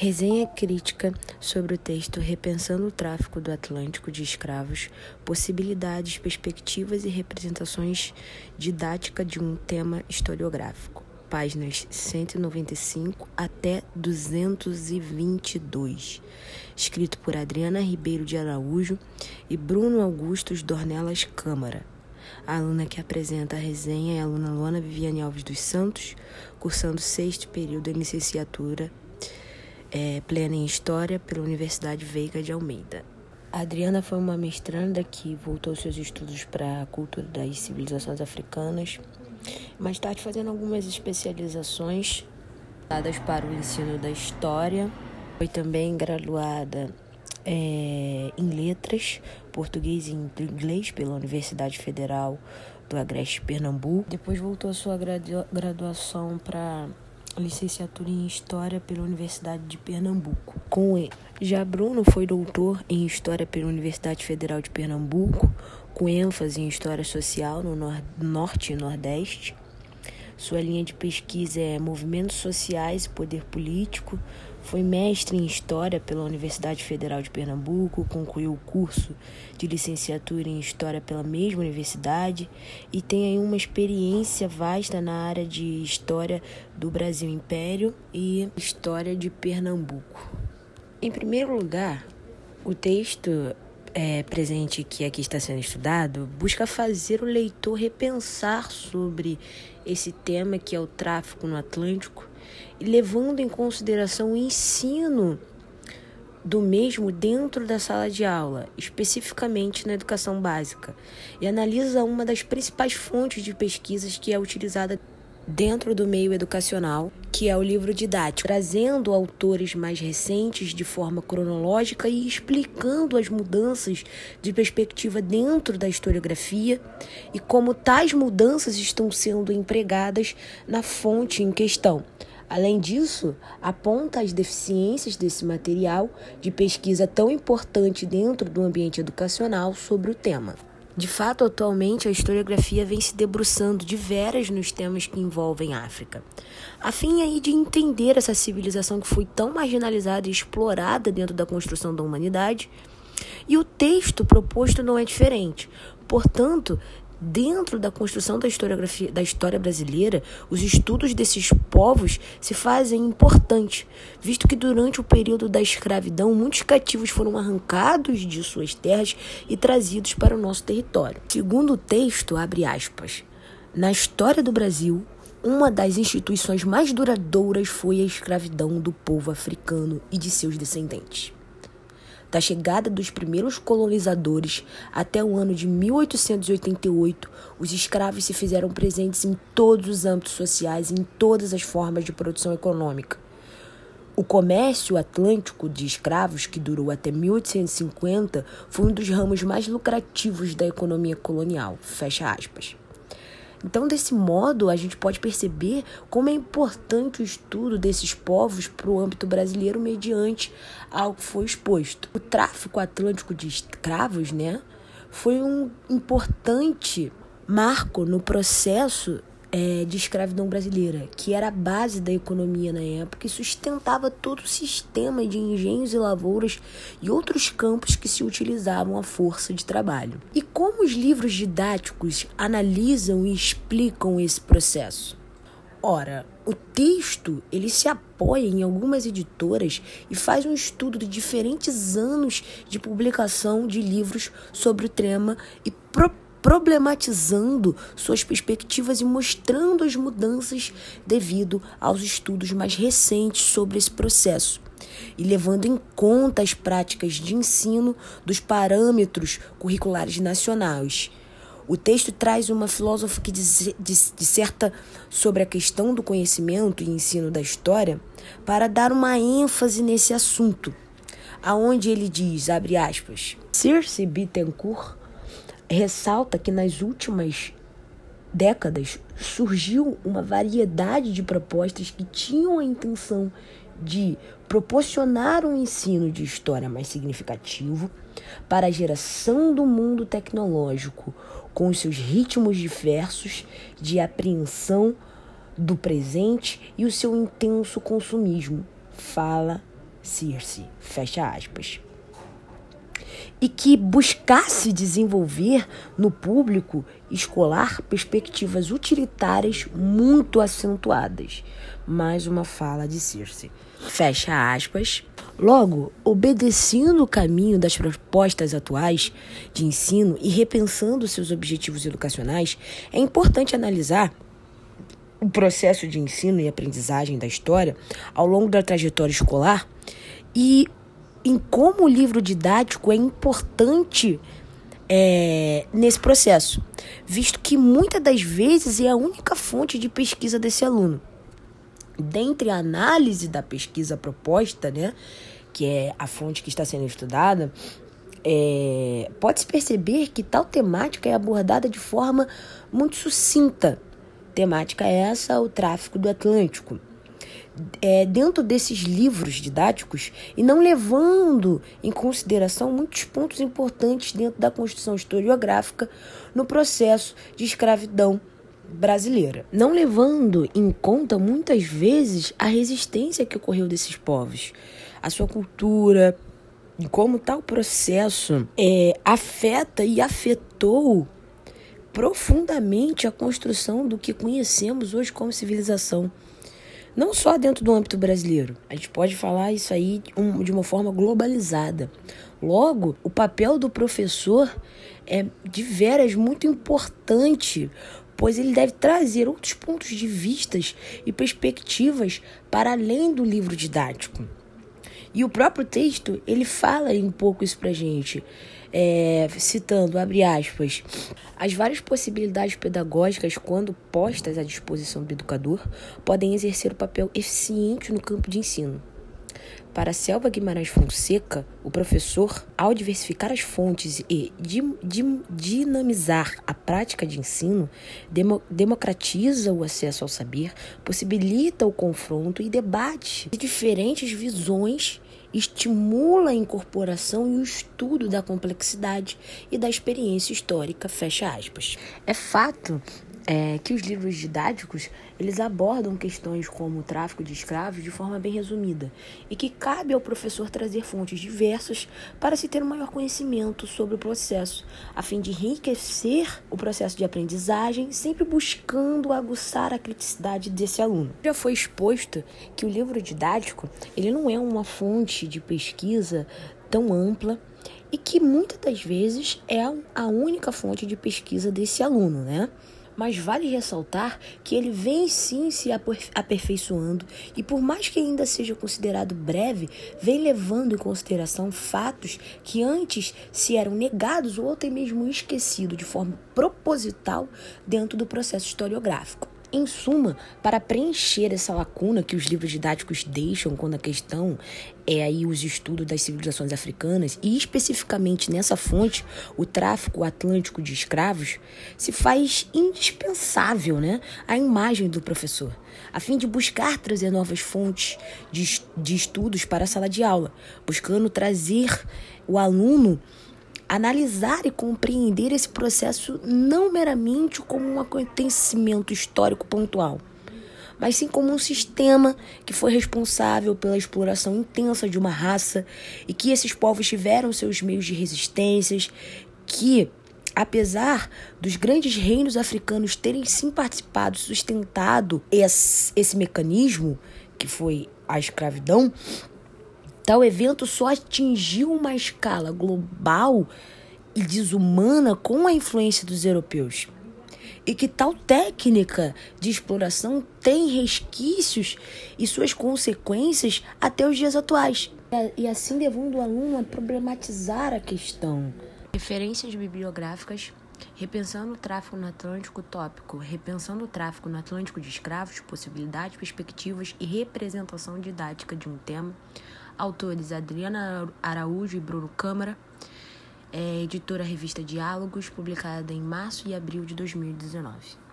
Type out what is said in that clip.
Resenha crítica sobre o texto Repensando o Tráfico do Atlântico de Escravos, Possibilidades, Perspectivas e Representações Didática de um Tema Historiográfico. Páginas 195 até 222. Escrito por Adriana Ribeiro de Araújo e Bruno Augustos Dornelas Câmara. A aluna que apresenta a resenha é a aluna Luana Viviane Alves dos Santos, cursando sexto período em licenciatura é, plena em História pela Universidade Veiga de Almeida. A Adriana foi uma mestranda que voltou seus estudos para a cultura das civilizações africanas, mais tarde fazendo algumas especializações dadas para o ensino da história. Foi também graduada é, em letras, português e inglês pela Universidade Federal do Agreste Pernambuco. Depois voltou a sua graduação para licenciatura em História pela Universidade de Pernambuco. Com ele. Já Bruno foi doutor em História pela Universidade Federal de Pernambuco, com ênfase em História Social no Norte e Nordeste. Sua linha de pesquisa é Movimentos Sociais e Poder Político, foi mestre em História pela Universidade Federal de Pernambuco, concluiu o curso de licenciatura em História pela mesma universidade. E tem aí uma experiência vasta na área de História do Brasil Império e História de Pernambuco. Em primeiro lugar, o texto é, presente que aqui está sendo estudado busca fazer o leitor repensar sobre esse tema que é o tráfico no Atlântico levando em consideração o ensino do mesmo dentro da sala de aula, especificamente na educação básica, e analisa uma das principais fontes de pesquisas que é utilizada dentro do meio educacional, que é o livro didático, trazendo autores mais recentes de forma cronológica e explicando as mudanças de perspectiva dentro da historiografia e como tais mudanças estão sendo empregadas na fonte em questão. Além disso, aponta as deficiências desse material de pesquisa tão importante dentro do ambiente educacional sobre o tema. De fato, atualmente a historiografia vem se debruçando de veras nos temas que envolvem a África, a fim aí de entender essa civilização que foi tão marginalizada e explorada dentro da construção da humanidade. E o texto proposto não é diferente. Portanto, Dentro da construção da historiografia da história brasileira, os estudos desses povos se fazem importantes, visto que durante o período da escravidão muitos cativos foram arrancados de suas terras e trazidos para o nosso território. Segundo o texto, abre aspas, na história do Brasil, uma das instituições mais duradouras foi a escravidão do povo africano e de seus descendentes da chegada dos primeiros colonizadores até o ano de 1888, os escravos se fizeram presentes em todos os âmbitos sociais e em todas as formas de produção econômica. O comércio atlântico de escravos, que durou até 1850, foi um dos ramos mais lucrativos da economia colonial. Fecha aspas. Então, desse modo, a gente pode perceber como é importante o estudo desses povos para o âmbito brasileiro mediante ao que foi exposto. O tráfico atlântico de escravos, né, foi um importante marco no processo é, de escravidão brasileira, que era a base da economia na época e sustentava todo o sistema de engenhos e lavouras e outros campos que se utilizavam a força de trabalho. E como os livros didáticos analisam e explicam esse processo? Ora, o texto ele se apoia em algumas editoras e faz um estudo de diferentes anos de publicação de livros sobre o tema e propõe problematizando suas perspectivas e mostrando as mudanças devido aos estudos mais recentes sobre esse processo e levando em conta as práticas de ensino dos parâmetros curriculares nacionais. O texto traz uma filósofa que disserta sobre a questão do conhecimento e ensino da história para dar uma ênfase nesse assunto, aonde ele diz, abre aspas, Circe Bittencourt ressalta que nas últimas décadas surgiu uma variedade de propostas que tinham a intenção de proporcionar um ensino de história mais significativo para a geração do mundo tecnológico, com seus ritmos diversos de apreensão do presente e o seu intenso consumismo. Fala Circe, fecha aspas. E que buscasse desenvolver no público escolar perspectivas utilitárias muito acentuadas. Mais uma fala de Circe. Fecha aspas. Logo, obedecendo o caminho das propostas atuais de ensino e repensando seus objetivos educacionais, é importante analisar o processo de ensino e aprendizagem da história ao longo da trajetória escolar e em como o livro didático é importante é, nesse processo, visto que muitas das vezes é a única fonte de pesquisa desse aluno. Dentre a análise da pesquisa proposta, né, que é a fonte que está sendo estudada, é, pode-se perceber que tal temática é abordada de forma muito sucinta. Temática essa, o tráfico do Atlântico. É, dentro desses livros didáticos e não levando em consideração muitos pontos importantes dentro da construção historiográfica no processo de escravidão brasileira, não levando em conta muitas vezes a resistência que ocorreu desses povos, a sua cultura, e como tal processo é, afeta e afetou profundamente a construção do que conhecemos hoje como civilização. Não só dentro do âmbito brasileiro, a gente pode falar isso aí de uma forma globalizada. Logo, o papel do professor é de veras muito importante, pois ele deve trazer outros pontos de vistas e perspectivas para além do livro didático. E o próprio texto, ele fala um pouco isso pra gente, é, citando, abre aspas, as várias possibilidades pedagógicas, quando postas à disposição do educador, podem exercer o um papel eficiente no campo de ensino. Para Selva Guimarães Fonseca, o professor, ao diversificar as fontes e dinamizar a prática de ensino, demo democratiza o acesso ao saber, possibilita o confronto e debate de diferentes visões estimula a incorporação e o estudo da complexidade e da experiência histórica, fecha aspas. É fato é, que os livros didáticos eles abordam questões como o tráfico de escravos de forma bem resumida e que cabe ao professor trazer fontes diversas para se ter um maior conhecimento sobre o processo, a fim de enriquecer o processo de aprendizagem, sempre buscando aguçar a criticidade desse aluno. Já foi exposto que o livro didático ele não é uma fonte de pesquisa tão ampla e que muitas das vezes é a única fonte de pesquisa desse aluno, né? Mas vale ressaltar que ele vem sim se aperfeiçoando e, por mais que ainda seja considerado breve, vem levando em consideração fatos que antes se eram negados ou até mesmo esquecidos de forma proposital dentro do processo historiográfico. Em suma, para preencher essa lacuna que os livros didáticos deixam quando a questão é aí os estudos das civilizações africanas e especificamente nessa fonte, o tráfico atlântico de escravos, se faz indispensável, né, a imagem do professor, a fim de buscar trazer novas fontes de, de estudos para a sala de aula, buscando trazer o aluno analisar e compreender esse processo não meramente como um acontecimento histórico pontual, mas sim como um sistema que foi responsável pela exploração intensa de uma raça e que esses povos tiveram seus meios de resistências, que apesar dos grandes reinos africanos terem sim participado, sustentado esse, esse mecanismo que foi a escravidão, Tal evento só atingiu uma escala global e desumana com a influência dos europeus. E que tal técnica de exploração tem resquícios e suas consequências até os dias atuais. E assim levando o aluno a problematizar a questão. Referências bibliográficas Repensando o tráfico no Atlântico tópico, repensando o tráfico no Atlântico de escravos, possibilidades, perspectivas e representação didática de um tema, Autores Adriana Araújo e Bruno Câmara. É editora Revista Diálogos, publicada em março e abril de 2019.